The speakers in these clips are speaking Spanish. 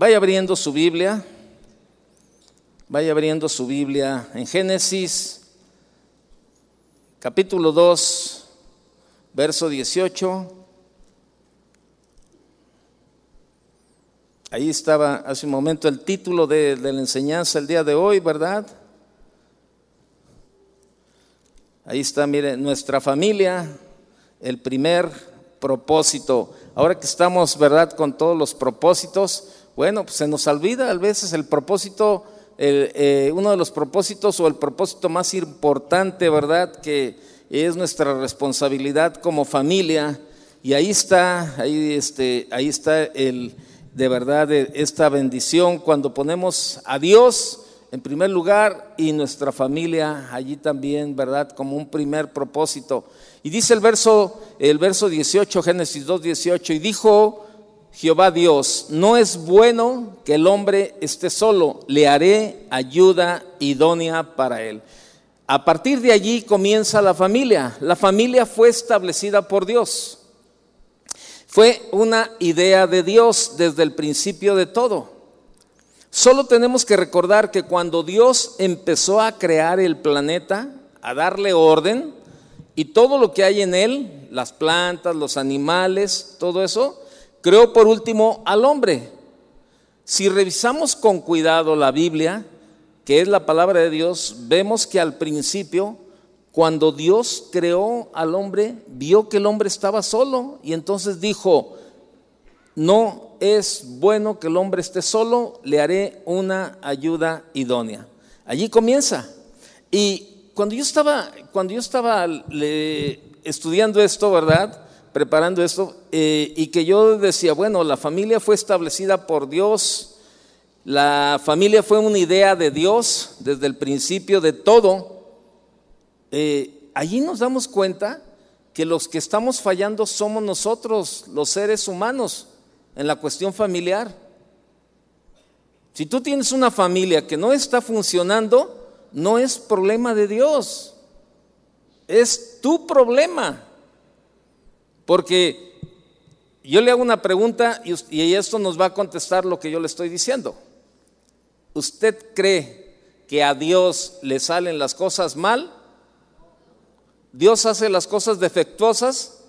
Vaya abriendo su Biblia. Vaya abriendo su Biblia en Génesis, capítulo 2, verso 18. Ahí estaba hace un momento el título de, de, la enseñanza el día de hoy, ¿verdad? Ahí está, mire, nuestra familia, el primer propósito. Ahora que estamos, ¿verdad?, con todos los propósitos, bueno, pues se nos olvida a veces el propósito, eh, uno de los propósitos o el propósito más importante, ¿verdad?, que es nuestra responsabilidad como familia. Y ahí está, ahí, este, ahí está el, de verdad esta bendición cuando ponemos a Dios en primer lugar y nuestra familia allí también, ¿verdad? Como un primer propósito. Y dice el verso, el verso 18, Génesis 2, 18, y dijo Jehová Dios, no es bueno que el hombre esté solo, le haré ayuda idónea para él. A partir de allí comienza la familia. La familia fue establecida por Dios. Fue una idea de Dios desde el principio de todo. Solo tenemos que recordar que cuando Dios empezó a crear el planeta, a darle orden, y todo lo que hay en él, las plantas, los animales, todo eso, creó por último al hombre. Si revisamos con cuidado la Biblia, que es la palabra de Dios, vemos que al principio, cuando Dios creó al hombre, vio que el hombre estaba solo y entonces dijo, no es bueno que el hombre esté solo, le haré una ayuda idónea. Allí comienza. Y cuando yo estaba, cuando yo estaba estudiando esto, ¿verdad? Preparando esto, eh, y que yo decía, bueno, la familia fue establecida por Dios, la familia fue una idea de Dios desde el principio de todo. Eh, allí nos damos cuenta que los que estamos fallando somos nosotros, los seres humanos, en la cuestión familiar. Si tú tienes una familia que no está funcionando, no es problema de Dios, es tu problema. Porque yo le hago una pregunta y, esto nos va a contestar lo que yo le estoy diciendo. ¿Usted cree que a Dios le salen las cosas mal? ¿Dios hace las cosas defectuosas?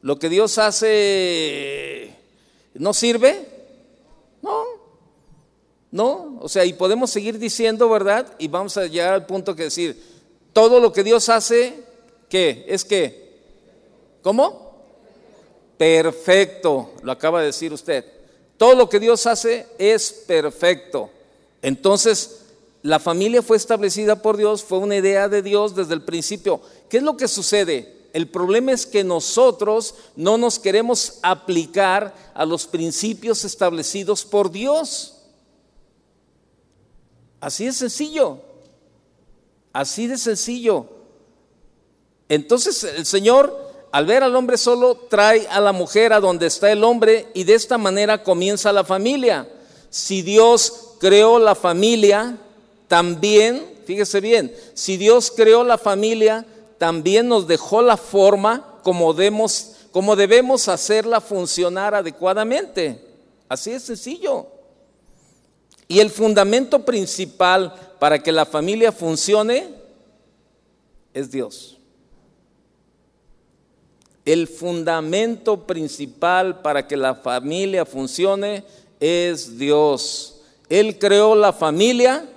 ¿Lo que Dios hace no sirve? No, no, o sea, y podemos seguir diciendo, ¿verdad? Y vamos a llegar al punto que decir, todo lo que Dios hace, ¿qué? Es que, ¿cómo? Perfecto, lo acaba de decir usted. Todo lo que Dios hace es perfecto. Entonces, la familia fue establecida por Dios, fue una idea de Dios desde el principio. ¿Qué es lo que sucede? El problema es que nosotros no nos queremos aplicar a los principios establecidos por Dios. Así de sencillo. Así de sencillo. Entonces el Señor, al ver al hombre solo, trae a la mujer a donde está el hombre y de esta manera comienza la familia. Si Dios creó la familia, también, fíjese bien, si Dios creó la familia, también nos dejó la forma como debemos, como debemos hacerla funcionar adecuadamente. Así de sencillo. Y el fundamento principal para que la familia funcione es Dios. El fundamento principal para que la familia funcione es Dios. Él creó la familia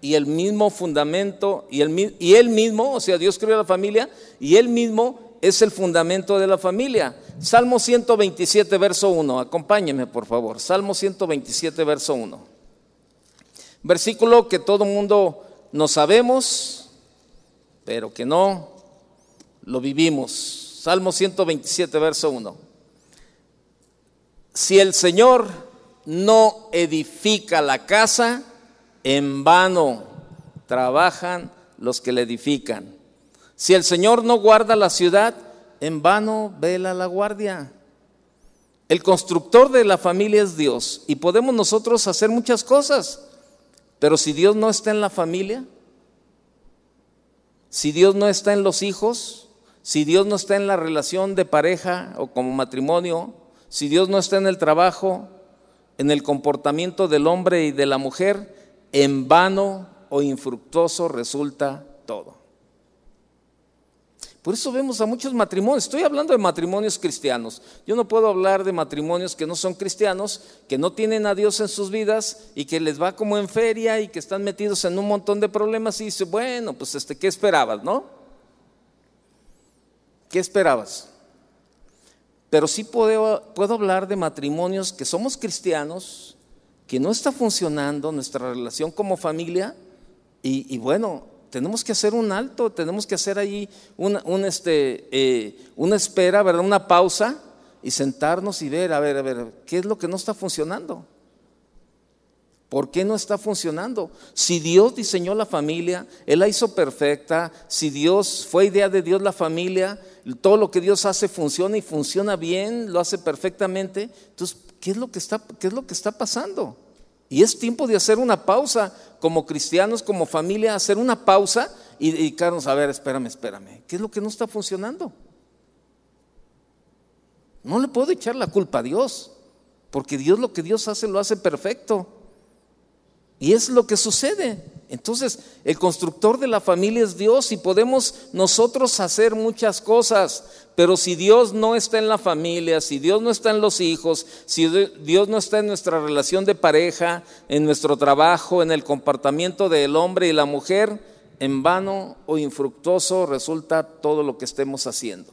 y el mismo fundamento, y, el, y él mismo, o sea, Dios creó la familia y él mismo es el fundamento de la familia. Salmo 127, verso 1, acompáñeme por favor. Salmo 127, verso 1. Versículo que todo mundo no sabemos, pero que no lo vivimos. Salmo 127, verso 1. Si el Señor no edifica la casa, en vano trabajan los que la edifican. Si el Señor no guarda la ciudad, en vano vela la guardia. El constructor de la familia es Dios y podemos nosotros hacer muchas cosas. Pero si Dios no está en la familia, si Dios no está en los hijos, si Dios no está en la relación de pareja o como matrimonio, si Dios no está en el trabajo, en el comportamiento del hombre y de la mujer, en vano o infructuoso resulta todo. Por eso vemos a muchos matrimonios. Estoy hablando de matrimonios cristianos. Yo no puedo hablar de matrimonios que no son cristianos, que no tienen a Dios en sus vidas y que les va como en feria y que están metidos en un montón de problemas y dice, bueno, pues este, ¿qué esperabas, no? ¿Qué esperabas? Pero sí puedo, puedo hablar de matrimonios que somos cristianos, que no está funcionando nuestra relación como familia y, bueno, tenemos que hacer un alto, tenemos que hacer ahí una, este, eh, una espera, ¿verdad? Una pausa y sentarnos y ver, a ver, a ver, ¿qué es lo que no está funcionando? ¿Por qué no está funcionando? Si Dios diseñó la familia, Él la hizo perfecta, si Dios fue idea de Dios la familia, todo lo que Dios hace funciona y funciona bien, lo hace perfectamente. Entonces, ¿qué es lo que está, qué es lo que está pasando? Y es tiempo de hacer una pausa como cristianos, como familia, hacer una pausa y dedicarnos a ver, espérame, espérame, ¿qué es lo que no está funcionando? No le puedo echar la culpa a Dios, porque Dios lo que Dios hace lo hace perfecto. Y es lo que sucede. Entonces, el constructor de la familia es Dios y podemos nosotros hacer muchas cosas, pero si Dios no está en la familia, si Dios no está en los hijos, si Dios no está en nuestra relación de pareja, en nuestro trabajo, en el comportamiento del hombre y la mujer, en vano o infructuoso resulta todo lo que estemos haciendo.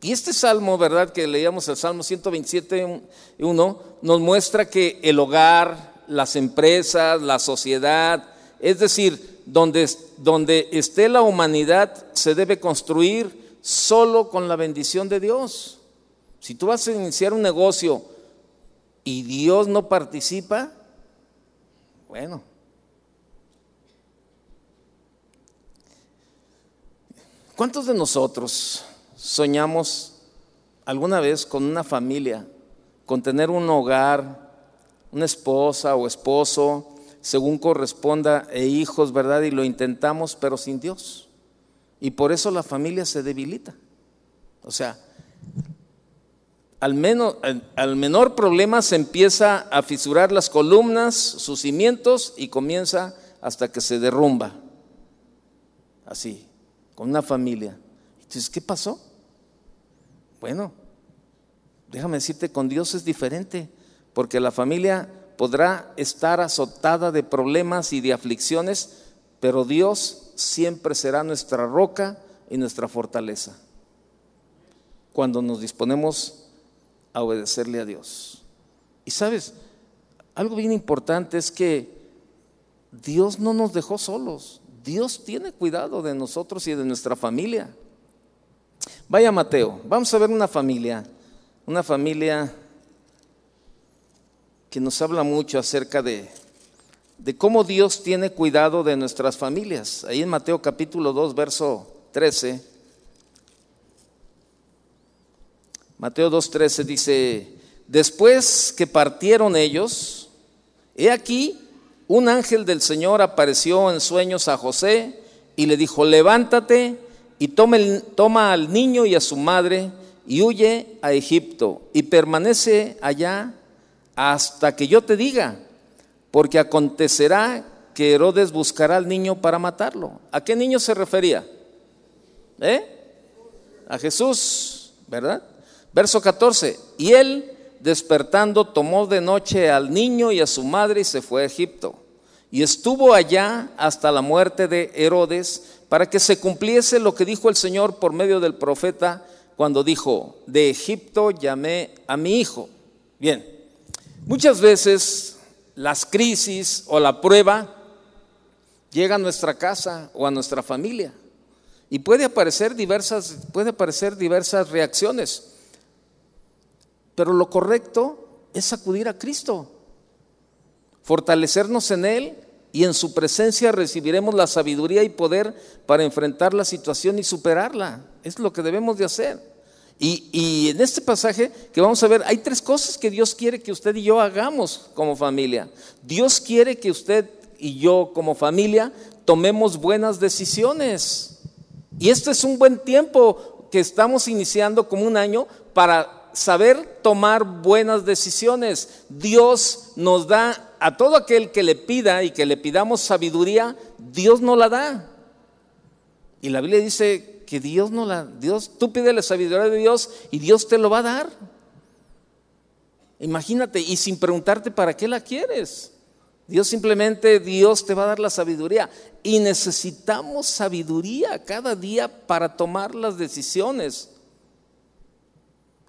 Y este salmo, ¿verdad? Que leíamos el Salmo 127, 1, nos muestra que el hogar, las empresas, la sociedad, es decir, donde, donde esté la humanidad se debe construir solo con la bendición de Dios. Si tú vas a iniciar un negocio y Dios no participa, bueno. ¿Cuántos de nosotros soñamos alguna vez con una familia, con tener un hogar, una esposa o esposo, según corresponda, e hijos, ¿verdad? Y lo intentamos, pero sin Dios. Y por eso la familia se debilita. O sea, al, menos, al menor problema se empieza a fisurar las columnas, sus cimientos, y comienza hasta que se derrumba. Así, con una familia. Entonces, ¿qué pasó? Bueno, déjame decirte, con Dios es diferente porque la familia podrá estar azotada de problemas y de aflicciones, pero Dios siempre será nuestra roca y nuestra fortaleza cuando nos disponemos a obedecerle a Dios. Y sabes, algo bien importante es que Dios no nos dejó solos. Dios tiene cuidado de nosotros y de nuestra familia. Vaya Mateo, vamos a ver una familia, una familia que nos habla mucho acerca de, de cómo Dios tiene cuidado de nuestras familias. Ahí en Mateo capítulo 2, verso 13. Mateo 2.13 dice, después que partieron ellos, he aquí, un ángel del Señor apareció en sueños a José y le dijo, levántate y toma al niño y a su madre y huye a Egipto y permanece allá hasta que yo te diga, porque acontecerá que Herodes buscará al niño para matarlo. ¿A qué niño se refería? ¿Eh? A Jesús, ¿verdad? Verso 14, y él despertando tomó de noche al niño y a su madre y se fue a Egipto. Y estuvo allá hasta la muerte de Herodes para que se cumpliese lo que dijo el Señor por medio del profeta cuando dijo, de Egipto llamé a mi hijo. Bien, Muchas veces las crisis o la prueba llega a nuestra casa o a nuestra familia y puede aparecer diversas, puede aparecer diversas reacciones. Pero lo correcto es acudir a Cristo, fortalecernos en Él y en su presencia recibiremos la sabiduría y poder para enfrentar la situación y superarla. Es lo que debemos de hacer. Y, en este pasaje que vamos a ver, hay tres cosas que Dios quiere que usted y yo hagamos como familia. Dios quiere que usted y yo como familia tomemos buenas decisiones. Y este es un buen tiempo que estamos iniciando como un año para saber tomar buenas decisiones. Dios nos da a todo aquel que le pida y que le pidamos sabiduría, Dios no la da. Y la Biblia dice que Dios no la, Dios, tú pide la sabiduría de Dios y Dios te lo va a dar. Imagínate, y sin preguntarte para qué la quieres. Dios simplemente, Dios te va a dar la sabiduría. Y necesitamos sabiduría cada día para tomar las decisiones.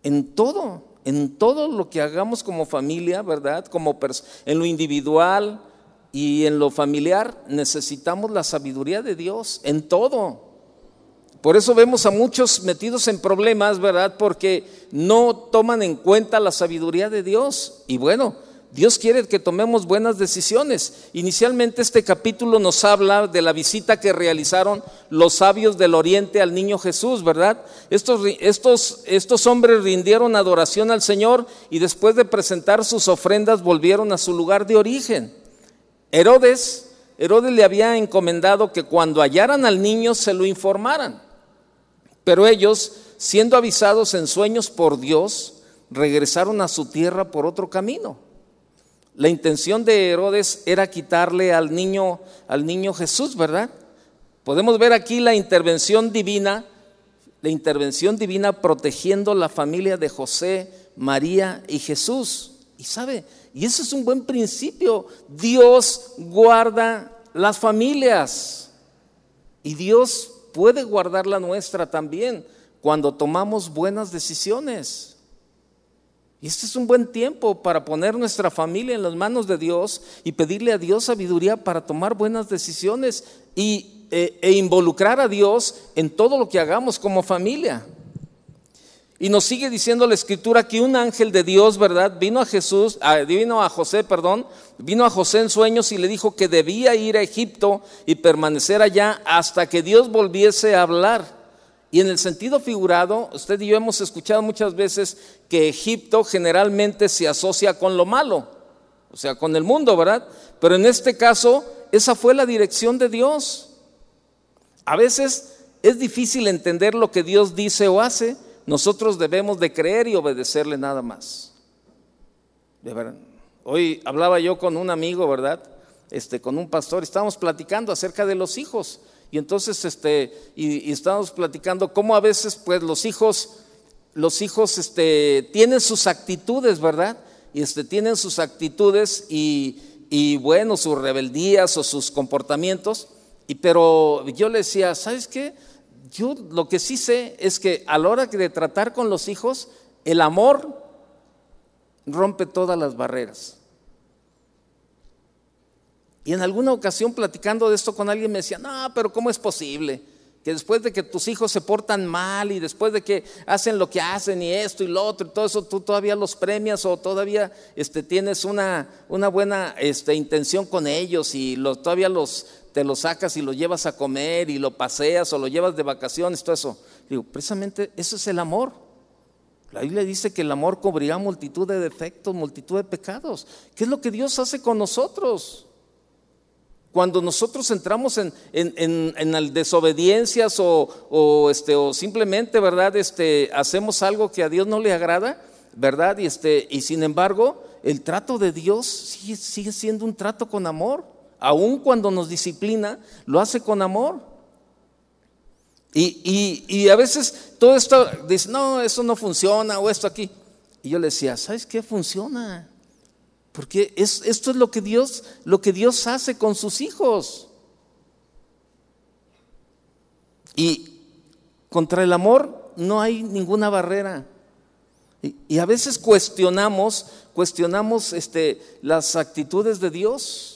En todo, en todo lo que hagamos como familia, ¿verdad? Como en lo individual y en lo familiar, necesitamos la sabiduría de Dios, en todo. Por eso vemos a muchos metidos en problemas, ¿verdad? Porque no toman en cuenta la sabiduría de Dios. Y bueno, Dios quiere que tomemos buenas decisiones. Inicialmente este capítulo nos habla de la visita que realizaron los sabios del oriente al niño Jesús, ¿verdad? Estos, estos, estos hombres rindieron adoración al Señor y después de presentar sus ofrendas volvieron a su lugar de origen. Herodes, Herodes le había encomendado que cuando hallaran al niño se lo informaran. Pero ellos, siendo avisados en sueños por Dios, regresaron a su tierra por otro camino. La intención de Herodes era quitarle al niño, al niño Jesús, ¿verdad? Podemos ver aquí la intervención divina, la intervención divina protegiendo la familia de José, María y Jesús. Y sabe, y eso es un buen principio. Dios guarda las familias y Dios puede guardar la nuestra también cuando tomamos buenas decisiones. Y este es un buen tiempo para poner nuestra familia en las manos de Dios y pedirle a Dios sabiduría para tomar buenas decisiones y, e, e involucrar a Dios en todo lo que hagamos como familia. Y nos sigue diciendo la escritura que un ángel de Dios, ¿verdad? Vino a Jesús, vino a José, perdón, vino a José en sueños y le dijo que debía ir a Egipto y permanecer allá hasta que Dios volviese a hablar. Y en el sentido figurado, usted y yo hemos escuchado muchas veces que Egipto generalmente se asocia con lo malo, o sea, con el mundo, ¿verdad? Pero en este caso, esa fue la dirección de Dios. A veces es difícil entender lo que Dios dice o hace, nosotros debemos de creer y obedecerle nada más. Hoy hablaba yo con un amigo, ¿verdad? Este, con un pastor, estábamos platicando acerca de los hijos. Y entonces, este, y, estamos platicando cómo a veces, pues, los hijos, los hijos, este, tienen sus actitudes, ¿verdad? Y este, tienen sus actitudes y, y bueno, sus rebeldías o sus comportamientos. Y pero yo le decía, ¿sabes qué? Yo lo que sí sé es que a la hora de tratar con los hijos, el amor rompe todas las barreras. Y en alguna ocasión platicando de esto con alguien me decía, no, pero ¿cómo es posible? Que después de que tus hijos se portan mal y después de que hacen lo que hacen y esto y lo otro y todo eso, tú todavía los premias o todavía este, tienes una, buena este, intención con ellos y todavía los, te los sacas y los llevas a comer y lo paseas o lo llevas de vacaciones, todo eso. Digo, precisamente eso es el amor. La Biblia dice que el amor cubrirá multitud de defectos, multitud de pecados. ¿Qué es lo que Dios hace con nosotros? Cuando nosotros entramos en, en, desobediencias o, este, o simplemente, ¿verdad? Este, hacemos algo que a Dios no le agrada, ¿verdad? Y, este, y sin embargo, el trato de Dios sigue siendo un trato con amor. Aun cuando nos disciplina, lo hace con amor. Y, y, y, a veces todo esto dice, no, eso no funciona o esto aquí. Y yo le decía, ¿sabes qué? Funciona. Porque esto es lo que Dios, lo que Dios hace con sus hijos. Y contra el amor no hay ninguna barrera. Y, a veces cuestionamos, cuestionamos este, las actitudes de Dios.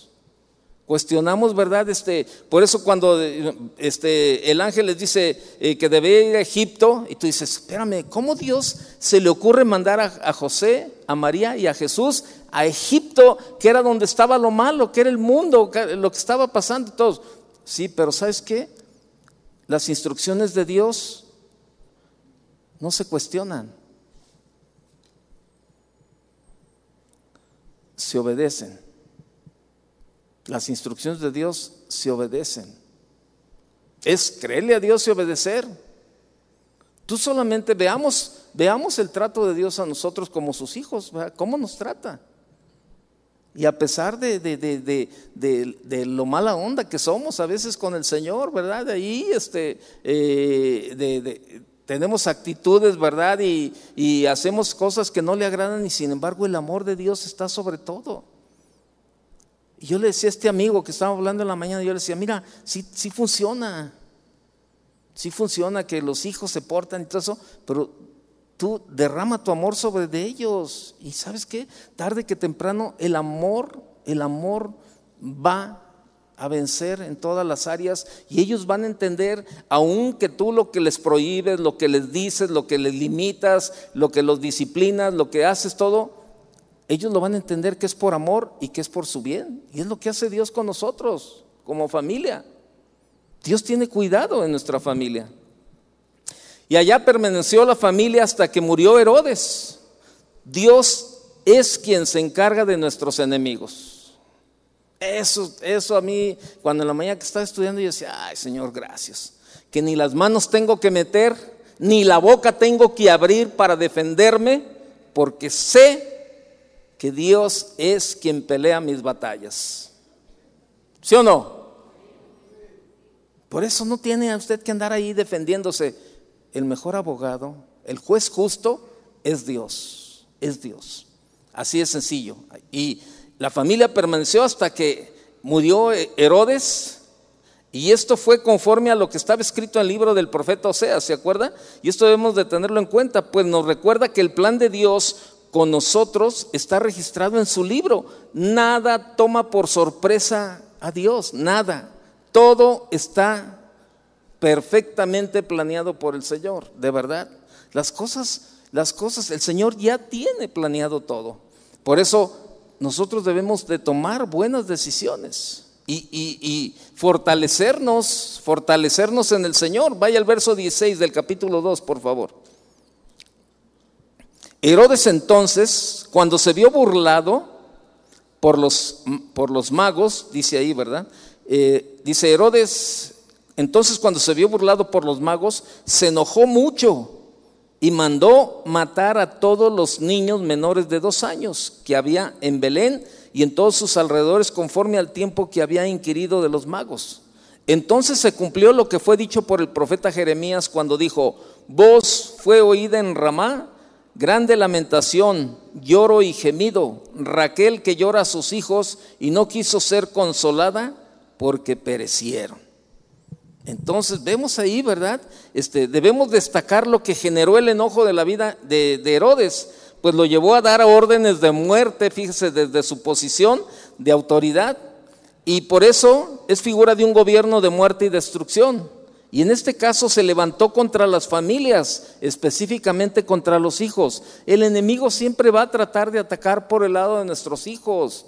Cuestionamos, ¿verdad? Este, por eso cuando este, el ángel les dice eh, que debe ir a Egipto, y tú dices, espérame, ¿cómo Dios se le ocurre mandar a, José, a María y a Jesús a Egipto, que era donde estaba lo malo, que era el mundo, lo que estaba pasando todos? Sí, pero ¿sabes qué? Las instrucciones de Dios no se cuestionan, se obedecen. Las instrucciones de Dios se obedecen. Es creerle a Dios y obedecer. Tú solamente veamos, Veamos el trato de Dios a nosotros como sus hijos, ¿cómo nos trata? Y a pesar de, de, lo mala onda que somos a veces con el Señor, ¿verdad? De ahí este, eh, tenemos actitudes, ¿verdad? Y, y, hacemos cosas que no le agradan y sin embargo el amor de Dios está sobre todo. Y yo le decía a este amigo que estaba hablando en la mañana, yo le decía, mira, sí, sí funciona. Sí funciona que los hijos se portan y todo eso, pero tú derrama tu amor sobre de ellos. Y sabes qué, tarde que temprano el amor, el amor va a vencer en todas las áreas y ellos van a entender, aun que tú lo que les prohíbes, lo que les dices, lo que les limitas, lo que los disciplinas, lo que haces todo, ellos lo van a entender que es por amor y que es por su bien. Y es lo que hace Dios con nosotros, como familia. Dios tiene cuidado en nuestra familia. Y allá permaneció la familia hasta que murió Herodes. Dios es quien se encarga de nuestros enemigos. Eso, eso a mí, cuando en la mañana que estaba estudiando, yo decía, ay Señor, gracias. Que ni las manos tengo que meter, ni la boca tengo que abrir para defenderme, porque sé que Dios es quien pelea mis batallas. ¿Sí o no? Por eso no tiene a usted que andar ahí defendiéndose. El mejor abogado, el juez justo, es Dios, es Dios. Así es sencillo. Y la familia permaneció hasta que murió Herodes. Y esto fue conforme a lo que estaba escrito en el libro del profeta Oseas, ¿se acuerda? Y esto debemos de tenerlo en cuenta, pues nos recuerda que el plan de Dios con nosotros está registrado en su libro. Nada toma por sorpresa a Dios, nada. Todo está perfectamente planeado por el Señor, de verdad. Las cosas, las cosas, el Señor ya tiene planeado todo. Por eso nosotros debemos de tomar buenas decisiones y, fortalecernos, fortalecernos en el Señor. Vaya al verso 16 del capítulo 2, por favor. Herodes entonces, cuando se vio burlado por los, por los magos, dice ahí, ¿verdad? Eh, dice Herodes, entonces cuando se vio burlado por los magos, se enojó mucho y mandó matar a todos los niños menores de dos años que había en Belén y en todos sus alrededores conforme al tiempo que había inquirido de los magos. Entonces se cumplió lo que fue dicho por el profeta Jeremías cuando dijo, voz fue oída en Ramá Grande lamentación, lloro y gemido. Raquel que llora a sus hijos y no quiso ser consolada porque perecieron. Entonces vemos ahí, ¿verdad? Este, debemos destacar lo que generó el enojo de la vida de, de Herodes, pues lo llevó a dar órdenes de muerte, fíjese, desde su posición de autoridad. Y por eso es figura de un gobierno de muerte y destrucción. Y en este caso se levantó contra las familias, específicamente contra los hijos. El enemigo siempre va a tratar de atacar por el lado de nuestros hijos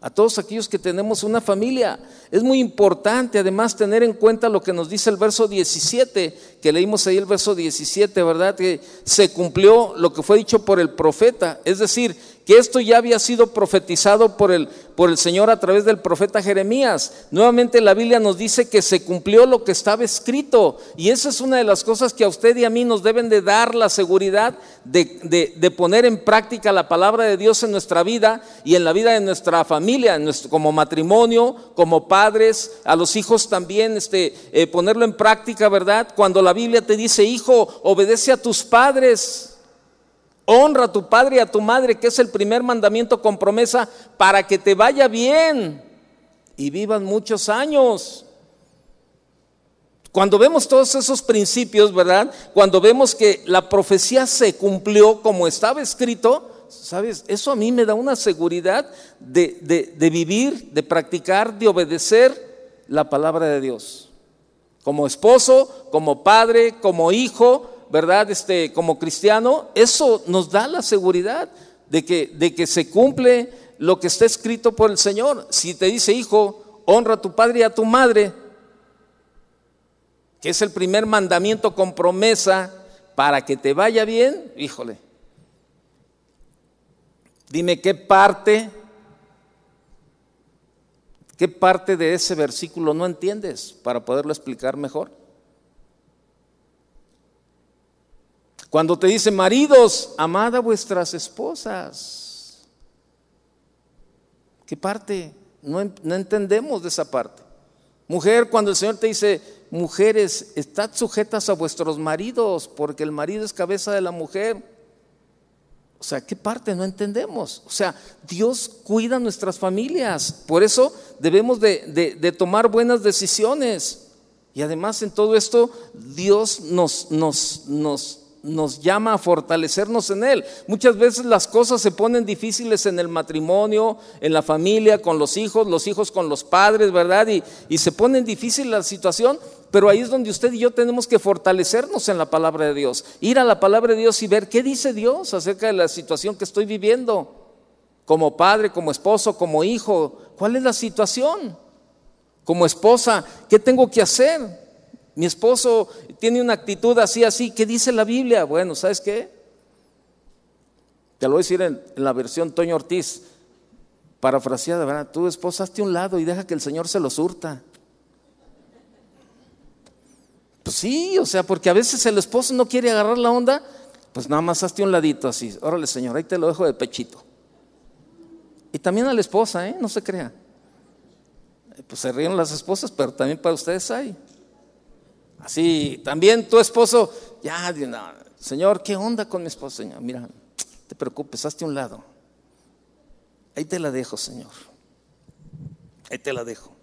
a todos aquellos que tenemos una familia. Es muy importante además tener en cuenta lo que nos dice el verso 17, que leímos ahí el verso 17, ¿verdad? Que se cumplió lo que fue dicho por el profeta. Es decir, que esto ya había sido profetizado por el, por el Señor a través del profeta Jeremías. Nuevamente la Biblia nos dice que se cumplió lo que estaba escrito. Y esa es una de las cosas que a usted y a mí nos deben de dar la seguridad de, de, poner en práctica la palabra de Dios en nuestra vida y en la vida de nuestra familia, en nuestro, como matrimonio, como padres, a los hijos también, este, eh, ponerlo en práctica, ¿verdad? Cuando la Biblia te dice, hijo, obedece a tus padres. Honra a tu padre y a tu madre, que es el primer mandamiento con promesa para que te vaya bien y vivan muchos años. Cuando vemos todos esos principios, ¿verdad? Cuando vemos que la profecía se cumplió como estaba escrito, ¿sabes? Eso a mí me da una seguridad de, de vivir, de practicar, de obedecer la palabra de Dios. Como esposo, como padre, como hijo, ¿verdad? Este, como cristiano, eso nos da la seguridad de que, de que se cumple lo que está escrito por el Señor. Si te dice, hijo, honra a tu padre y a tu madre, que es el primer mandamiento con promesa para que te vaya bien, híjole. Dime qué parte, qué parte de ese versículo no entiendes para poderlo explicar mejor. Cuando te dice, maridos, amad a vuestras esposas. ¿Qué parte? No, entendemos de esa parte. Mujer, cuando el Señor te dice, mujeres, estad sujetas a vuestros maridos, porque el marido es cabeza de la mujer. O sea, ¿qué parte no entendemos? O sea, Dios cuida nuestras familias. Por eso debemos de, de tomar buenas decisiones. Y además en todo esto, Dios nos, nos, nos nos llama a fortalecernos en Él. Muchas veces las cosas se ponen difíciles en el matrimonio, en la familia, con los hijos, los hijos con los padres, ¿verdad? Y, y se ponen difícil la situación, pero ahí es donde usted y yo tenemos que fortalecernos en la palabra de Dios. Ir a la palabra de Dios y ver qué dice Dios acerca de la situación que estoy viviendo. Como padre, como esposo, como hijo, ¿cuál es la situación? Como esposa, ¿qué tengo que hacer? Mi esposo tiene una actitud así, así. ¿Qué dice la Biblia? Bueno, ¿sabes qué? Te lo voy a decir en, la versión Toño Ortiz, parafraseada, ¿verdad? Tu esposa, hazte un lado y deja que el Señor se lo surta. Pues sí, o sea, porque a veces el esposo no quiere agarrar la onda, pues nada más hazte un ladito así. Órale, Señor, ahí te lo dejo de pechito. Y también a la esposa, ¿eh? No se crea. Pues se ríen las esposas, pero también para ustedes hay. Así, también tu esposo, ya, Señor, ¿qué onda con mi esposo, Señor? Mira, te preocupes, hazte un lado. Ahí te la dejo, Señor. Ahí te la dejo.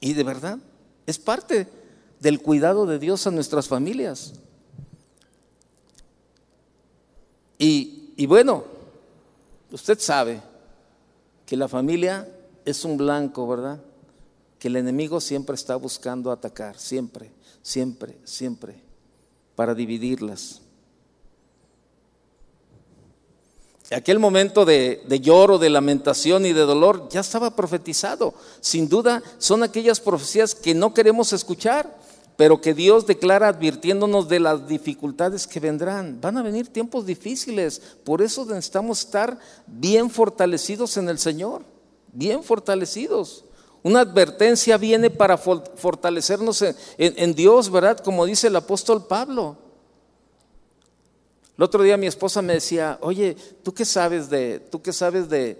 Y de verdad, es parte del cuidado de Dios a nuestras familias. Y, y bueno, usted sabe que la familia es un blanco, ¿verdad? Que el enemigo siempre está buscando atacar, siempre, siempre, siempre, para dividirlas. Aquel momento de, lloro, de lamentación y de dolor ya estaba profetizado. Sin duda son aquellas profecías que no queremos escuchar, pero que Dios declara advirtiéndonos de las dificultades que vendrán. Van a venir tiempos difíciles, por eso necesitamos estar bien fortalecidos en el Señor, bien fortalecidos. Una advertencia viene para fortalecernos en, Dios, ¿verdad? Como dice el apóstol Pablo. El otro día mi esposa me decía, oye, ¿tú qué sabes de, tú qué sabes de,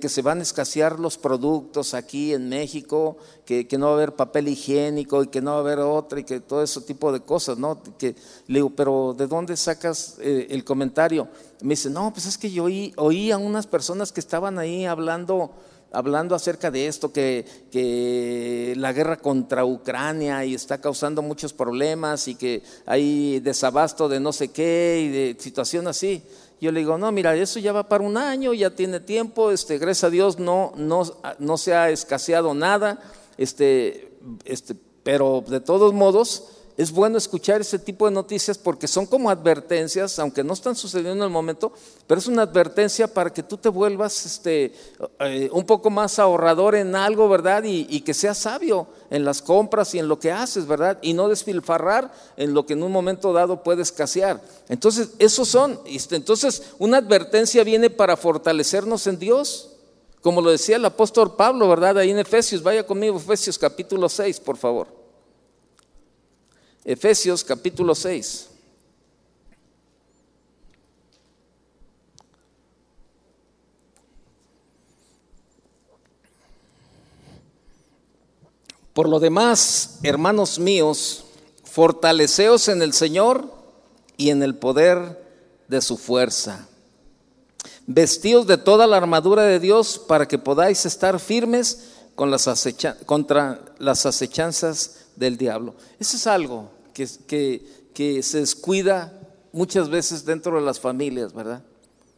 que se van a escasear los productos aquí en México, que, no va a haber papel higiénico y que no va a haber otra y que todo ese tipo de cosas, ¿no? Que, le digo, pero ¿de dónde sacas eh, el comentario? Me dice, no, pues es que yo oí, oí a unas personas que estaban ahí hablando hablando acerca de esto, que, la guerra contra Ucrania y está causando muchos problemas y que hay desabasto de no sé qué y de situación así. Yo le digo, no, mira, eso ya va para un año, ya tiene tiempo, este, gracias a Dios no, no, no se ha escaseado nada, este, este, pero de todos modos, es bueno escuchar ese tipo de noticias porque son como advertencias, aunque no están sucediendo en el momento, pero es una advertencia para que tú te vuelvas este, eh, un poco más ahorrador en algo, ¿verdad? Y, que seas sabio en las compras y en lo que haces, ¿verdad? Y no despilfarrar en lo que en un momento dado puede escasear. Entonces, esos son. Este, entonces, una advertencia viene para fortalecernos en Dios. Como lo decía el apóstol Pablo, ¿verdad? Ahí en Efesios, vaya conmigo, Efesios capítulo 6, por favor. Efesios capítulo 6. Por lo demás, hermanos míos, fortaleceos en el Señor y en el poder de su fuerza. Vestíos de toda la armadura de Dios para que podáis estar firmes contra las acechanzas del diablo. Eso es algo que, se descuida muchas veces dentro de las familias, ¿verdad?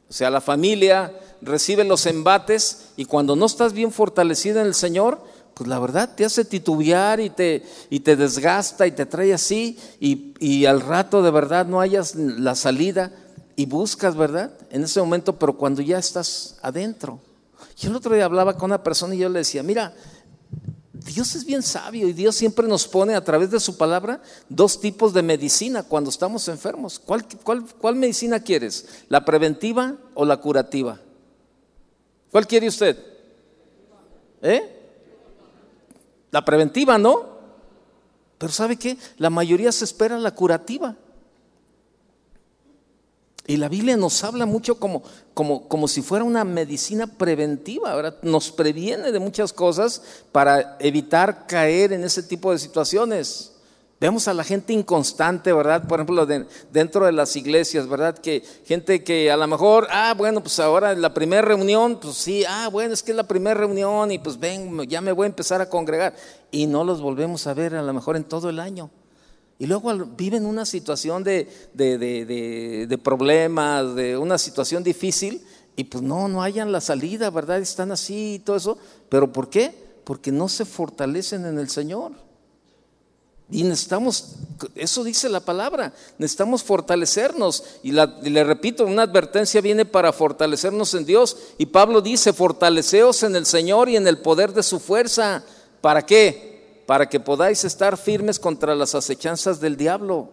O sea, la familia recibe los embates y cuando no estás bien fortalecida en el Señor, pues la verdad te hace titubear y te, y te desgasta y te trae así y, y, al rato de verdad no hayas la salida y buscas, ¿verdad? En ese momento, pero cuando ya estás adentro. Yo el otro día hablaba con una persona y yo le decía, mira, Dios es bien sabio y Dios siempre nos pone a través de su palabra dos tipos de medicina cuando estamos enfermos. ¿Cuál, medicina quieres? ¿La preventiva o la curativa? ¿Cuál quiere usted? ¿Eh? La preventiva, ¿no? Pero ¿sabe qué? La mayoría se espera la curativa. Y la Biblia nos habla mucho como, como, como si fuera una medicina preventiva, ¿verdad? Nos previene de muchas cosas para evitar caer en ese tipo de situaciones. Vemos a la gente inconstante, ¿verdad? Por ejemplo, dentro de las iglesias, ¿verdad? Que gente que a lo mejor, ah, bueno, pues ahora la primera reunión, pues sí, ah, bueno, es que es la primera reunión y pues ven, ya me voy a empezar a congregar. Y no los volvemos a ver a lo mejor en todo el año. Y luego viven una situación de, de, problemas, de una situación difícil, y pues no, no hayan la salida, ¿verdad? Están así y todo eso. ¿Pero por qué? Porque no se fortalecen en el Señor. Y necesitamos, eso dice la palabra, necesitamos fortalecernos. Y, le repito, una advertencia viene para fortalecernos en Dios. Y Pablo dice, fortaleceos en el Señor y en el poder de su fuerza. ¿Para qué? Para que podáis estar firmes contra las acechanzas del diablo.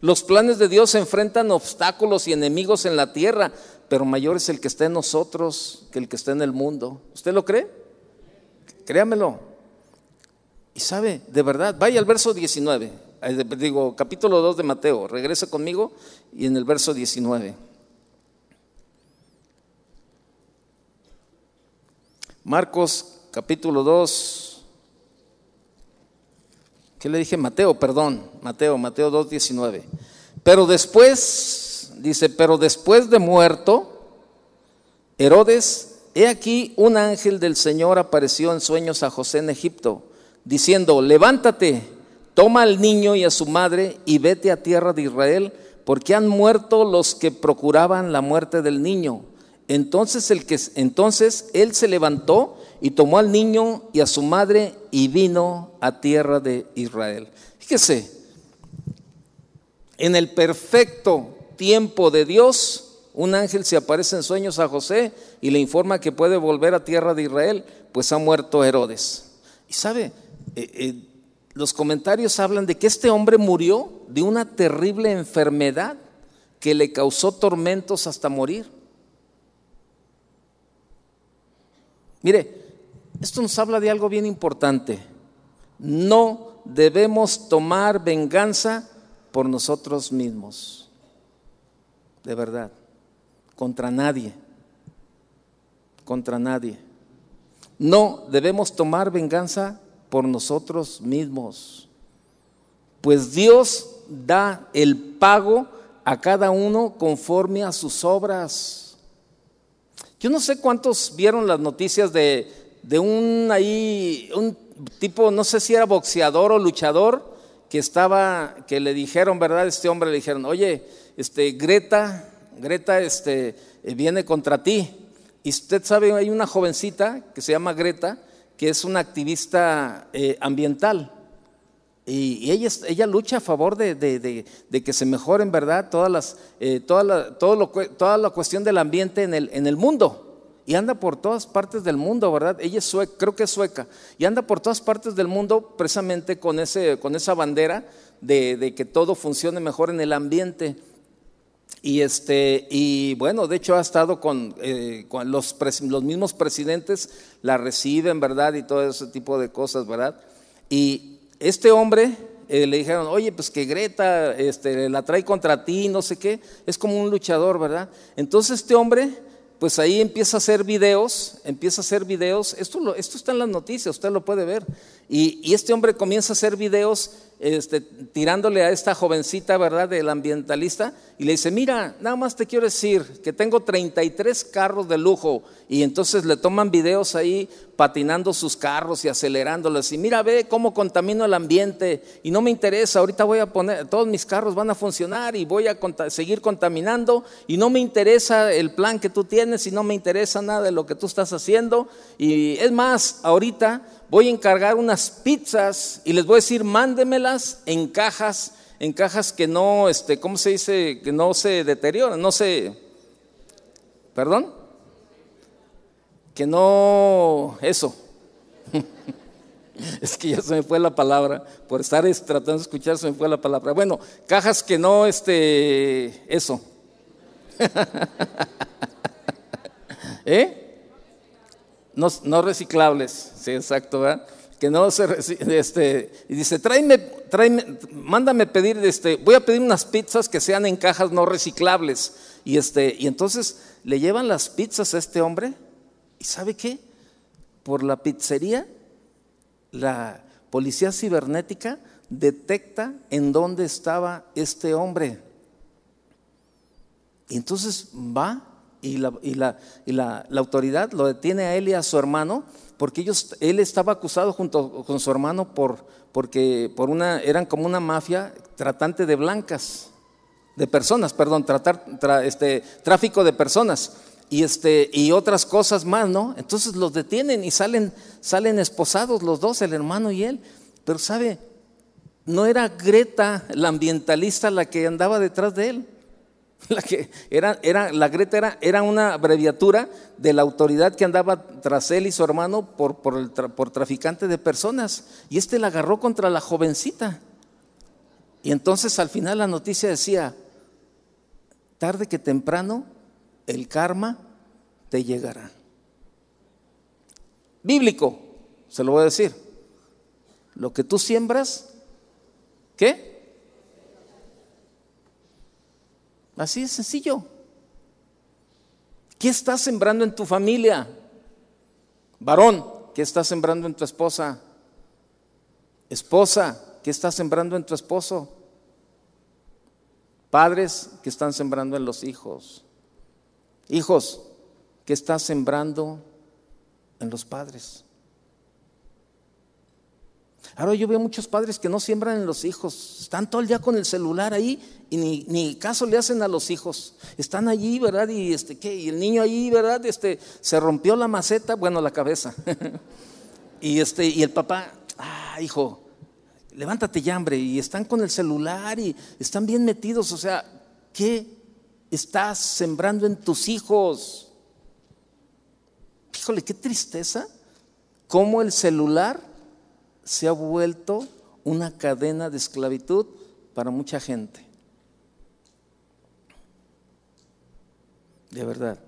Los planes de Dios enfrentan obstáculos y enemigos en la tierra, pero mayor es el que está en nosotros que el que está en el mundo. ¿Usted lo cree? Créamelo. Y sabe, de verdad, vaya al verso 19, eh, digo, capítulo 2 de Mateo, regresa conmigo y en el verso 19. Marcos capítulo 2. ¿Qué le dije? Mateo, perdón, Mateo, Mateo 2, 19. Pero después, dice, pero después de muerto, Herodes, he aquí un ángel del Señor apareció en sueños a José en Egipto diciendo, levántate, toma al niño y a su madre y vete a tierra de Israel, porque han muerto los que procuraban la muerte del niño. Entonces, el que, entonces él se levantó y tomó al niño y a su madre y vino a tierra de Israel. Fíjese, en el perfecto tiempo de Dios, un ángel se aparece en sueños a José y le informa que puede volver a tierra de Israel, pues ha muerto Herodes. Y sabe, eh, eh, los comentarios hablan de que este hombre murió de una terrible enfermedad que le causó tormentos hasta morir. Mire, esto nos habla de algo bien importante. No debemos tomar venganza por nosotros mismos. De verdad. Contra nadie. Contra nadie. No debemos tomar venganza por nosotros mismos. Pues Dios da el pago a cada uno conforme a sus obras. Yo no sé cuántos vieron las noticias de, de un ahí, un tipo, no sé si era boxeador o luchador, que estaba, que le dijeron, ¿verdad? Este hombre le dijeron, oye, este, Greta, Greta, este, eh, viene contra ti. Y usted sabe, hay una jovencita que se llama Greta, que es una activista eh, ambiental. Y, ella, ella, lucha a favor de, que se mejoren, ¿verdad? Todas las, eh, toda, la, toda la cuestión del ambiente en el, en el mundo. Y anda por todas partes del mundo, ¿verdad? Ella es sueca, creo que es sueca. Y anda por todas partes del mundo precisamente con, ese, con esa bandera de, que todo funcione mejor en el ambiente. Y, este, y bueno, de hecho ha estado con, eh, los, los, mismos presidentes, la reciben, ¿verdad? Y todo ese tipo de cosas, ¿verdad? Y este hombre eh, le dijeron, oye, pues que Greta este, la trae contra ti, no sé qué, es como un luchador, ¿verdad? Entonces este hombre, pues ahí empieza a hacer videos, empieza a hacer videos, esto, esto está en las noticias, usted lo puede ver, y, este hombre comienza a hacer videos este, tirándole a esta jovencita, ¿verdad?, del ambientalista, y le dice, mira, nada más te quiero decir que tengo 33 carros de lujo, y entonces le toman videos ahí patinando sus carros y acelerándolos, y mira, ve cómo contamino el ambiente, y no me interesa, ahorita voy a poner, todos mis carros van a funcionar y voy a seguir contaminando, y no me interesa el plan que tú tienes, y no me interesa nada de lo que tú estás haciendo, y es más, ahorita voy a encargar unas pizzas y les voy a decir, mándemelas en cajas, en cajas que no, este, ¿cómo se dice? Que no se deterioran, no se, perdón, que no, eso. Es que ya se me fue la palabra, por estar tratando de escuchar se me fue la palabra. Bueno, cajas que no, este, eso. ¿Eh? No, reciclables, sí, exacto, ¿verdad? Que no se este, y dice, tráeme, tráeme, mándame pedir, este, voy a pedir unas pizzas que sean en cajas no reciclables. Y, este, y entonces le llevan las pizzas a este hombre. ¿Y sabe qué? Por la pizzería, la policía cibernética detecta en dónde estaba este hombre. Y entonces va y la, y la, y la, autoridad lo detiene a él y a su hermano porque ellos, él estaba acusado junto con su hermano por, porque por una, eran como una mafia tratante de blancas, de personas, perdón, tratar, este, tráfico de personas y, este, y otras cosas más, ¿no? Entonces los detienen y salen, salen esposados los dos, el hermano y él. Pero sabe, no era Greta, la ambientalista, la que andaba detrás de él. La, que era, era, la Greta era, era, una abreviatura de la autoridad que andaba tras él y su hermano por, por, por traficante de personas. Y este la agarró contra la jovencita. Y entonces al final la noticia decía, tarde que temprano el karma te llegará. Bíblico, se lo voy a decir. Lo que tú siembras, ¿qué? Así es sencillo. ¿Qué estás sembrando en tu familia? Varón, ¿qué estás sembrando en tu esposa? Esposa, ¿qué estás sembrando en tu esposo? Padres, ¿qué están sembrando en los hijos? Hijos, ¿qué estás sembrando en los padres? Ahora yo veo muchos padres que no siembran en los hijos, están todo el día con el celular ahí y ni, caso le hacen a los hijos. Están allí, ¿verdad? Y este qué, y el niño allí, ¿verdad? Este se rompió la maceta, bueno, la cabeza. y este y el papá, ah, hijo, levántate ya, hambre, y están con el celular y están bien metidos, o sea, ¿qué estás sembrando en tus hijos? Híjole, qué tristeza cómo el celular se ha vuelto una cadena de esclavitud para mucha gente. De verdad.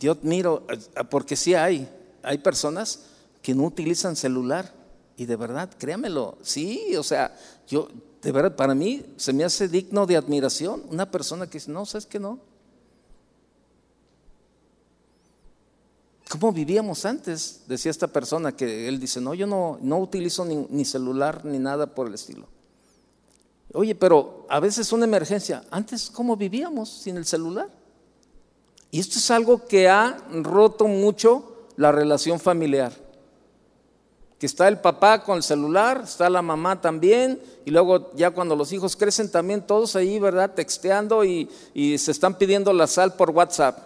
Yo admiro, porque sí hay, hay personas que no utilizan celular y de verdad, créamelo, sí, o sea, yo, de verdad, para mí se me hace digno de admiración una persona que dice, no, sabes que no, ¿Cómo vivíamos antes? Decía esta persona que él dice, no, yo no, no utilizo ni, celular ni nada por el estilo. Oye, pero a veces una emergencia. Antes, ¿cómo vivíamos sin el celular? Y esto es algo que ha roto mucho la relación familiar. Que está el papá con el celular, está la mamá también, y luego ya cuando los hijos crecen también todos ahí, ¿verdad? Texteando y, y se están pidiendo la sal por WhatsApp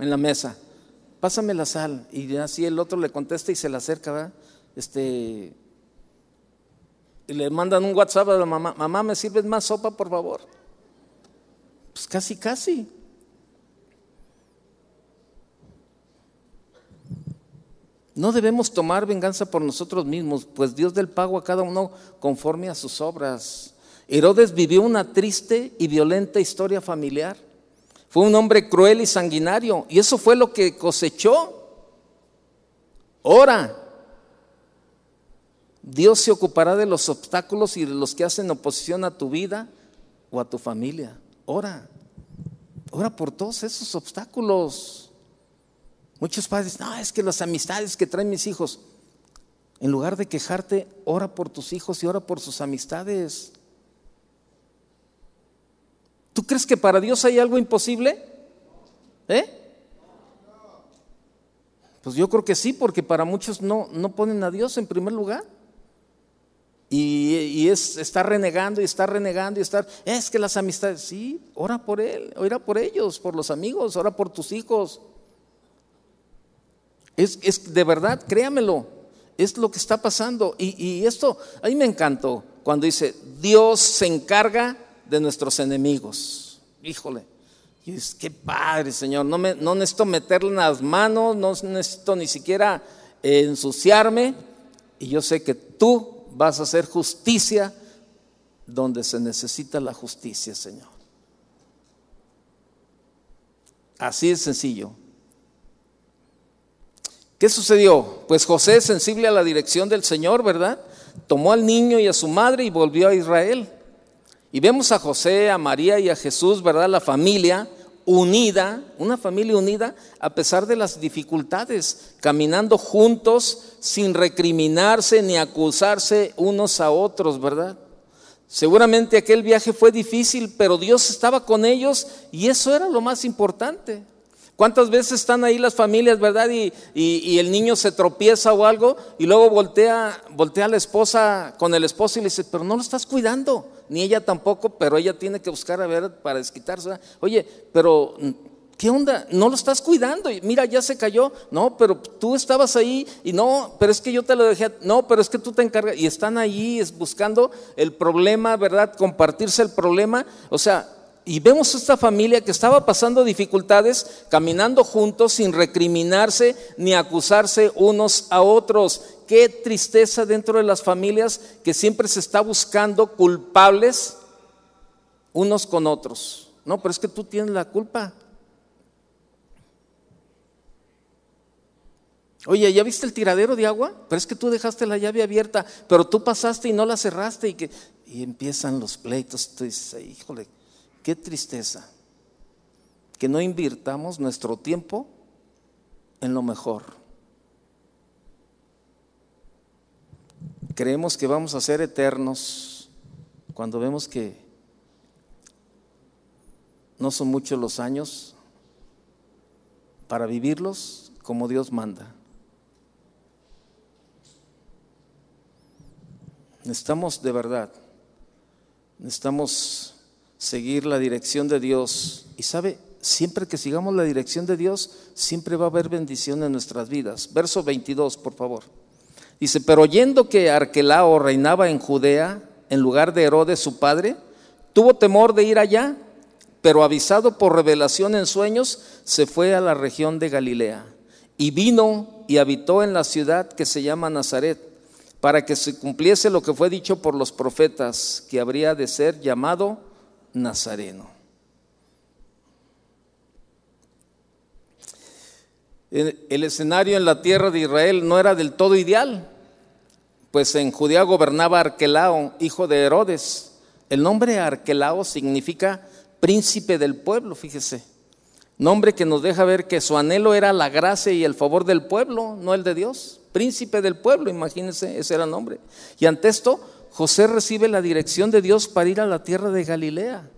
en la mesa pásame la sal. Y así el otro le contesta y se le acerca, ¿verdad? Este, y le mandan un WhatsApp a la mamá, mamá, ¿me sirves más sopa, por favor? Pues casi, casi. No debemos tomar venganza por nosotros mismos, pues Dios del pago a cada uno conforme a sus obras. Herodes vivió una triste y violenta historia familiar. Fue un hombre cruel y sanguinario. Y eso fue lo que cosechó. Ora. Dios se ocupará de los obstáculos y de los que hacen oposición a tu vida o a tu familia. Ora. Ora por todos esos obstáculos. Muchos padres, no, es que las amistades que traen mis hijos. En lugar de quejarte, ora por tus hijos y ora por sus amistades. ¿Tú crees que para Dios hay algo imposible? ¿Eh? Pues yo creo que sí, porque para muchos no, no ponen a Dios en primer lugar. Y, es estar renegando y estar renegando y estar, es que las amistades, sí, ora por él, ora por ellos, por los amigos, ora por tus hijos. Es, es de verdad, créamelo, es lo que está pasando. Y, y esto, a mí me encantó cuando dice, Dios se encarga de nuestros enemigos. Híjole, y es que padre, Señor, no, me, necesito meterle en las manos, no necesito ni siquiera ensuciarme, y yo sé que tú vas a hacer justicia donde se necesita la justicia, Señor. Así es sencillo. ¿Qué sucedió? Pues José, sensible a la dirección del Señor, ¿verdad? Tomó al niño y a su madre y volvió a Israel. Y vemos a José, a María y a Jesús, ¿verdad? La familia unida, una familia unida a pesar de las dificultades, caminando juntos sin recriminarse ni acusarse unos a otros, ¿verdad? Seguramente aquel viaje fue difícil, pero Dios estaba con ellos y eso era lo más importante. ¿Cuántas veces están ahí las familias, verdad? Y, el niño se tropieza o algo y luego voltea, voltea a la esposa con el esposo y le dice, pero no lo estás cuidando, ni ella tampoco, pero ella tiene que buscar a ver para desquitarse. Oye, pero ¿Qué onda? No lo estás cuidando. Mira, ya se cayó. No, pero tú estabas ahí y no, pero es que yo te lo dejé. No, pero es que tú te encargas. Y están ahí buscando el problema, ¿verdad? Compartirse el problema. O sea, y vemos esta familia que estaba pasando dificultades, caminando juntos sin recriminarse ni acusarse unos a otros. Qué tristeza dentro de las familias que siempre se está buscando culpables unos con otros. No, pero es que tú tienes la culpa. Oye, ¿ya viste el tiradero de agua? Pero es que tú dejaste la llave abierta, pero tú pasaste y no la cerraste y que y empiezan los pleitos. Tú dices, híjole, qué tristeza que no invirtamos nuestro tiempo en lo mejor. Creemos que vamos a ser eternos cuando vemos que no son muchos los años para vivirlos como Dios manda. Necesitamos de verdad, necesitamos seguir la dirección de Dios. Y sabe, siempre que sigamos la dirección de Dios, siempre va a haber bendición en nuestras vidas. Verso 22, por favor. Dice, pero oyendo que Arquelao reinaba en Judea en lugar de Herodes su padre, tuvo temor de ir allá, pero avisado por revelación en sueños, se fue a la región de Galilea y vino y habitó en la ciudad que se llama Nazaret para que se cumpliese lo que fue dicho por los profetas, que habría de ser llamado Nazareno. El escenario en la tierra de Israel no era del todo ideal, pues en Judea gobernaba Arquelao, hijo de Herodes. El nombre Arquelao significa príncipe del pueblo, fíjese. Nombre que nos deja ver que su anhelo era la gracia y el favor del pueblo, no el de Dios príncipe del pueblo, imagínense, ese era el nombre. Y ante esto, José recibe la dirección de Dios para ir a la tierra de Galilea.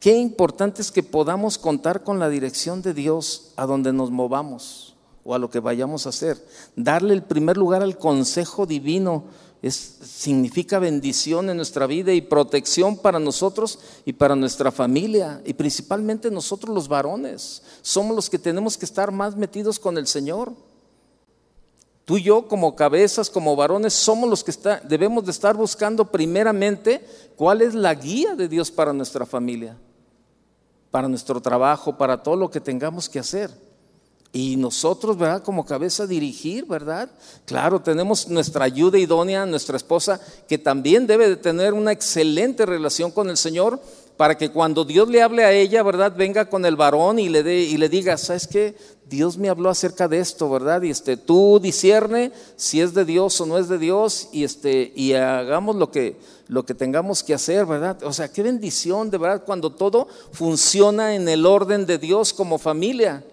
Qué importante es que podamos contar con la dirección de Dios a donde nos movamos o a lo que vayamos a hacer. Darle el primer lugar al consejo divino significa bendición en nuestra vida y protección para nosotros y para nuestra familia y principalmente nosotros los varones. Somos los que tenemos que estar más metidos con el Señor. Tú y yo como cabezas, como varones, somos los que debemos de estar buscando primeramente cuál es la guía de Dios para nuestra familia, para nuestro trabajo, para todo lo que tengamos que hacer. Y nosotros, ¿verdad? Como cabeza dirigir, ¿verdad? Claro, tenemos nuestra ayuda idónea, nuestra esposa, que también debe de tener una excelente relación con el Señor, para que cuando Dios le hable a ella, ¿verdad? Venga con el varón y le, dé, y le diga, ¿sabes qué? Dios me habló acerca de esto, ¿verdad? Y este, tú discierne si es de Dios o no es de Dios y, este, y hagamos lo que, lo que tengamos que hacer, ¿verdad? O sea, qué bendición, de verdad, cuando todo funciona en el orden de Dios como familia.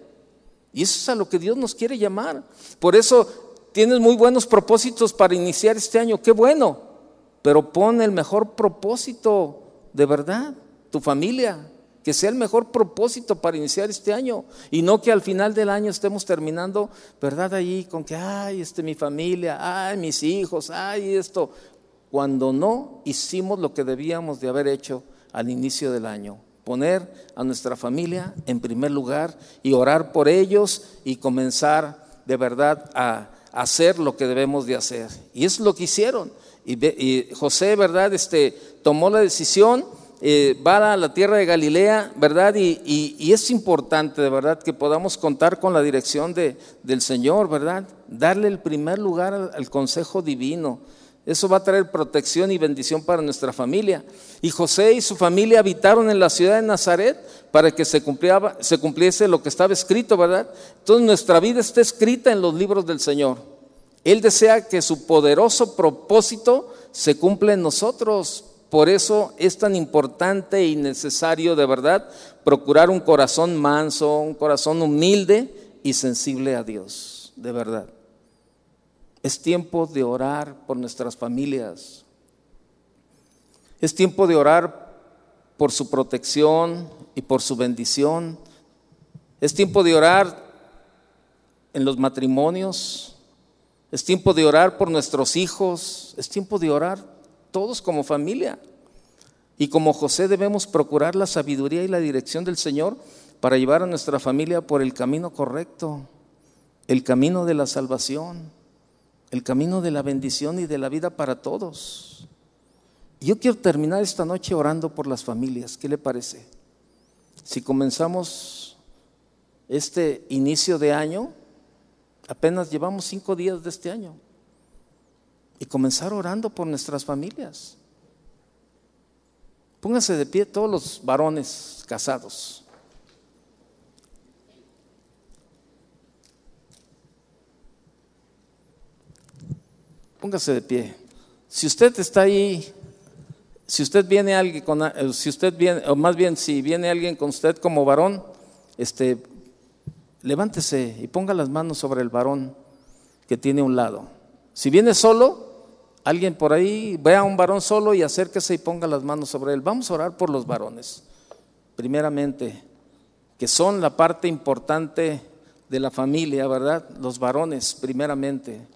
Y eso es a lo que Dios nos quiere llamar. Por eso tienes muy buenos propósitos para iniciar este año, qué bueno, pero pon el mejor propósito de verdad tu familia, que sea el mejor propósito para iniciar este año y no que al final del año estemos terminando, ¿verdad? Ahí con que, ay, este, mi familia, ay, mis hijos, ay, esto, cuando no hicimos lo que debíamos de haber hecho al inicio del año. Poner a nuestra familia en primer lugar y orar por ellos y comenzar de verdad a hacer lo que debemos de hacer. Y es lo que hicieron. Y, José, ¿verdad? Este, tomó la decisión eh, va a la tierra de Galilea, ¿verdad? Y, es importante, de verdad, que podamos contar con la dirección de, del Señor, ¿verdad? Darle el primer lugar al, consejo divino. Eso va a traer protección y bendición para nuestra familia. Y José y su familia habitaron en la ciudad de Nazaret para que se, se cumpliese lo que estaba escrito, ¿verdad? Entonces nuestra vida está escrita en los libros del Señor. Él desea que su poderoso propósito se cumpla en nosotros. Por eso es tan importante y necesario de verdad procurar un corazón manso, un corazón humilde y sensible a Dios, de verdad. Es tiempo de orar por nuestras familias. Es tiempo de orar por su protección y por su bendición. Es tiempo de orar en los matrimonios. Es tiempo de orar por nuestros hijos. Es tiempo de orar todos como familia. Y como José debemos procurar la sabiduría y la dirección del Señor para llevar a nuestra familia por el camino correcto, el camino de la salvación el camino de la bendición y de la vida para todos. Yo quiero terminar esta noche orando por las familias. ¿Qué le parece? Si comenzamos este inicio de año, apenas llevamos cinco días de este año, y comenzar orando por nuestras familias. Pónganse de pie todos los varones casados. Póngase de pie. Si usted está ahí, si usted viene alguien con, eh, si usted viene, o más bien si viene alguien con usted como varón, este, levántese y ponga las manos sobre el varón que tiene un lado. Si viene solo, alguien por ahí, vea a un varón solo y acérquese y ponga las manos sobre él. Vamos a orar por los varones, primeramente, que son la parte importante de la familia, ¿verdad? Los varones, primeramente.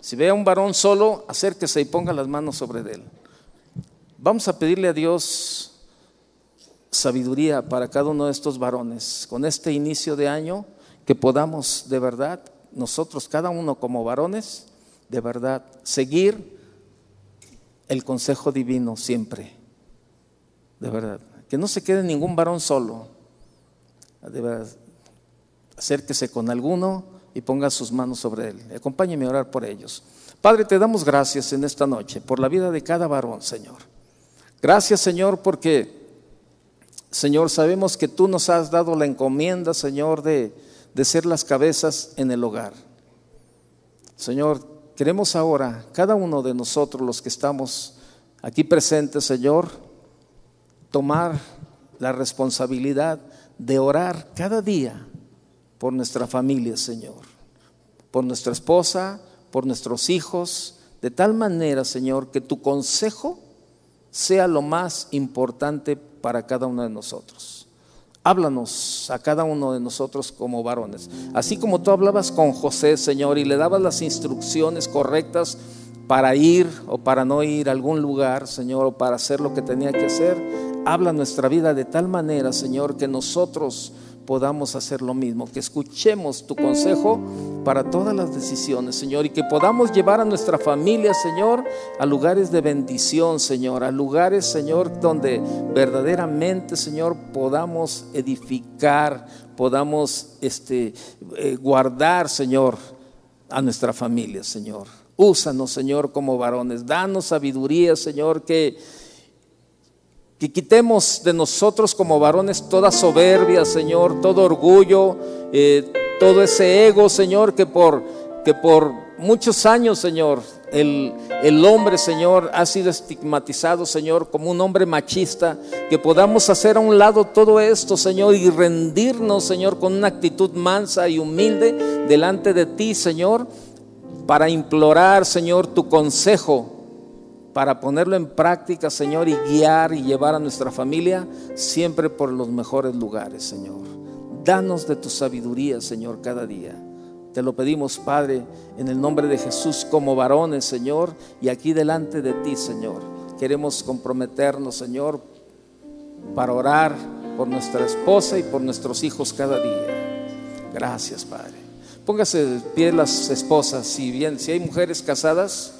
Si ve a un varón solo, acérquese y ponga las manos sobre él. Vamos a pedirle a Dios sabiduría para cada uno de estos varones. Con este inicio de año, que podamos de verdad, nosotros, cada uno como varones, de verdad, seguir el consejo divino siempre. De verdad. Que no se quede ningún varón solo. De verdad. Acérquese con alguno y ponga sus manos sobre él. Acompáñeme a orar por ellos. Padre, te damos gracias en esta noche por la vida de cada varón, Señor. Gracias, Señor, porque, Señor, sabemos que tú nos has dado la encomienda, Señor, de, de ser las cabezas en el hogar. Señor, queremos ahora, cada uno de nosotros, los que estamos aquí presentes, Señor, tomar la responsabilidad de orar cada día por nuestra familia, Señor, por nuestra esposa, por nuestros hijos, de tal manera, Señor, que tu consejo sea lo más importante para cada uno de nosotros. Háblanos a cada uno de nosotros como varones. Así como tú hablabas con José, Señor, y le dabas las instrucciones correctas para ir o para no ir a algún lugar, Señor, o para hacer lo que tenía que hacer, habla nuestra vida de tal manera, Señor, que nosotros podamos hacer lo mismo, que escuchemos tu consejo para todas las decisiones, Señor, y que podamos llevar a nuestra familia, Señor, a lugares de bendición, Señor, a lugares, Señor, donde verdaderamente, Señor, podamos edificar, podamos este, eh, guardar, Señor, a nuestra familia, Señor. Úsanos, Señor, como varones. Danos sabiduría, Señor, que que quitemos de nosotros como varones toda soberbia, Señor, todo orgullo, eh, todo ese ego, Señor, que por, que por muchos años, Señor, el, el, hombre, Señor, ha sido estigmatizado, Señor, como un hombre machista, que podamos hacer a un lado todo esto, Señor, y rendirnos, Señor, con una actitud mansa y humilde delante de ti, Señor, para implorar, Señor, tu consejo para ponerlo en práctica, Señor, y guiar y llevar a nuestra familia siempre por los mejores lugares, Señor. Danos de tu sabiduría, Señor, cada día. Te lo pedimos, Padre, en el nombre de Jesús como varones, Señor, y aquí delante de ti, Señor. Queremos comprometernos, Señor, para orar por nuestra esposa y por nuestros hijos cada día. Gracias, Padre. Póngase de pie las esposas, si bien, si hay mujeres casadas,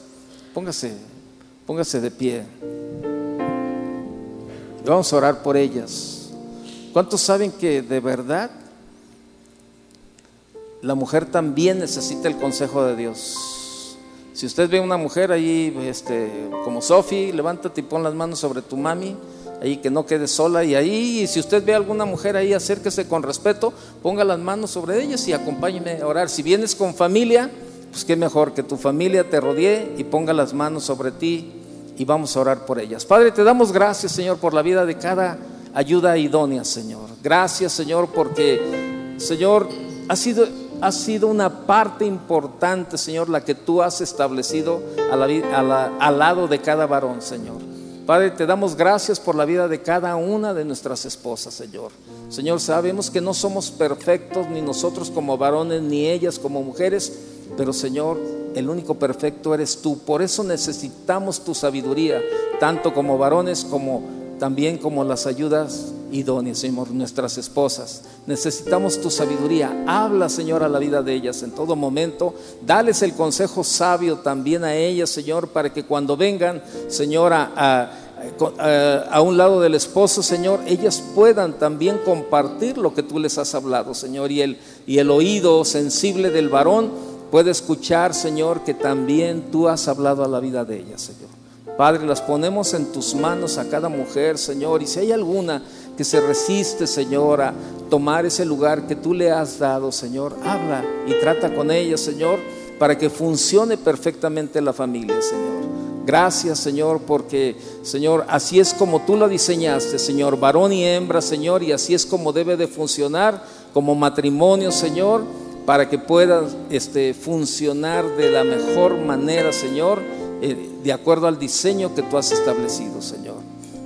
póngase Póngase de pie. Vamos a orar por ellas. ¿Cuántos saben que de verdad la mujer también necesita el consejo de Dios? Si usted ve una mujer ahí, este, como Sofi, levántate y pon las manos sobre tu mami, ahí que no quede sola y ahí, si usted ve a alguna mujer ahí, acérquese con respeto, ponga las manos sobre ellas y acompáñeme a orar. Si vienes con familia, pues qué mejor que tu familia te rodee y ponga las manos sobre ti y vamos a orar por ellas. Padre, te damos gracias, Señor, por la vida de cada ayuda idónea, Señor. Gracias, Señor, porque, Señor, ha sido, ha sido una parte importante, Señor, la que tú has establecido al lado de cada varón, Señor. Padre, te damos gracias por la vida de cada una de nuestras esposas, Señor. Señor, sabemos que no somos perfectos, ni nosotros como varones, ni ellas como mujeres, pero Señor, el único perfecto eres tú. Por eso necesitamos tu sabiduría, tanto como varones como también como las ayudas idóneas, Señor, nuestras esposas. Necesitamos tu sabiduría. Habla, Señor, a la vida de ellas en todo momento. Dales el consejo sabio también a ellas, Señor, para que cuando vengan, Señor, a, un lado del esposo, Señor, ellas puedan también compartir lo que tú les has hablado, Señor, y el oído sensible del varón puede escuchar, Señor, que también tú has hablado a la vida de ellas, Señor. Padre, las ponemos en tus manos a cada mujer, Señor, y si hay alguna que se resiste, Señor, a tomar ese lugar que tú le has dado, Señor, habla y trata con ella, Señor, para que funcione perfectamente la familia, Señor. Gracias, Señor, porque, Señor, así es como tú lo diseñaste, Señor, varón y hembra, Señor, y así es como debe de funcionar como matrimonio, Señor, para que pueda este, funcionar de la mejor manera, Señor, eh, de acuerdo al diseño que tú has establecido, Señor.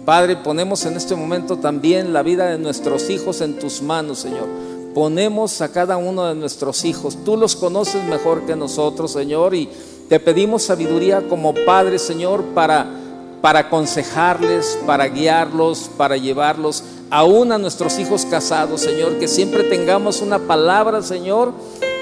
Padre, ponemos en este momento también la vida de nuestros hijos en tus manos, Señor. Ponemos a cada uno de nuestros hijos. Tú los conoces mejor que nosotros, Señor, y te pedimos sabiduría como Padre, Señor, para, para aconsejarles, para guiarlos, para llevarlos, aún a nuestros hijos casados, Señor, que siempre tengamos una palabra, Señor,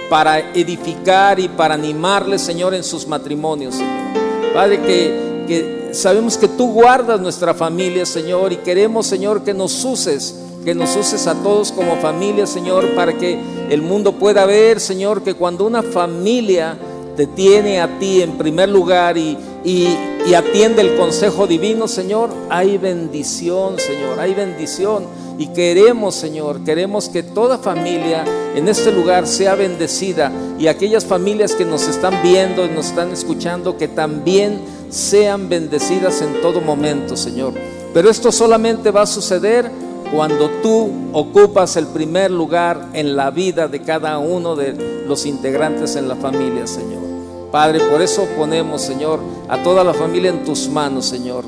para edificar y para animarles, Señor, en sus matrimonios, Señor. Padre, que, que sabemos que tú guardas nuestra familia, Señor, y queremos, Señor, que nos uses, que nos uses a todos como familia, Señor, para que el mundo pueda ver, Señor, que cuando una familia te tiene a ti en primer lugar y, y, atiende el consejo divino, Señor, hay bendición, Señor, hay bendición. Y queremos, Señor, queremos que toda familia en este lugar sea bendecida y aquellas familias que nos están viendo y nos están escuchando, que también sean bendecidas en todo momento, Señor. Pero esto solamente va a suceder cuando tú ocupas el primer lugar en la vida de cada uno de los integrantes en la familia, Señor. Padre, por eso ponemos, Señor, a toda la familia en tus manos, Señor.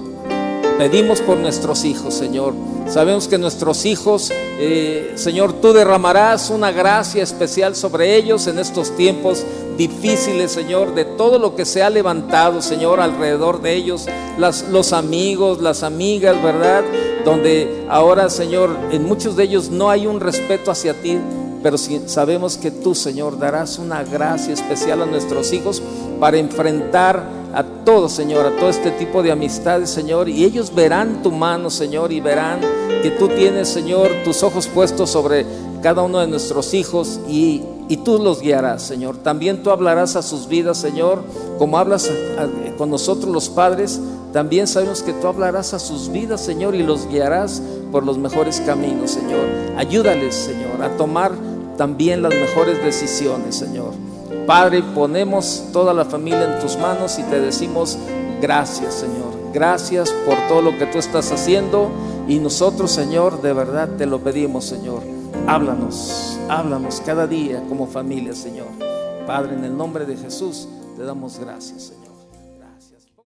Pedimos por nuestros hijos, Señor. Sabemos que nuestros hijos, eh, Señor, tú derramarás una gracia especial sobre ellos en estos tiempos difíciles, Señor, de todo lo que se ha levantado, Señor, alrededor de ellos, los amigos, las amigas, ¿verdad? Donde ahora, Señor, en muchos de ellos no hay un respeto hacia ti, pero sabemos que tú, Señor, darás una gracia especial a nuestros hijos para enfrentar a todo, Señor, a todo este tipo de amistades, Señor, y ellos verán tu mano, Señor, y verán que tú tienes, Señor, tus ojos puestos sobre cada uno de nuestros hijos y, y tú los guiarás, Señor. También tú hablarás a sus vidas, Señor, como hablas con nosotros los padres, también sabemos que tú hablarás a sus vidas, Señor, y los guiarás por los mejores caminos, Señor. Ayúdales, Señor, a tomar también las mejores decisiones, Señor. Padre, ponemos toda la familia en tus manos y te decimos gracias, Señor. Gracias por todo lo que tú estás haciendo y nosotros, Señor, de verdad te lo pedimos, Señor. Háblanos, háblanos cada día como familia, Señor. Padre, en el nombre de Jesús, te damos gracias, Señor.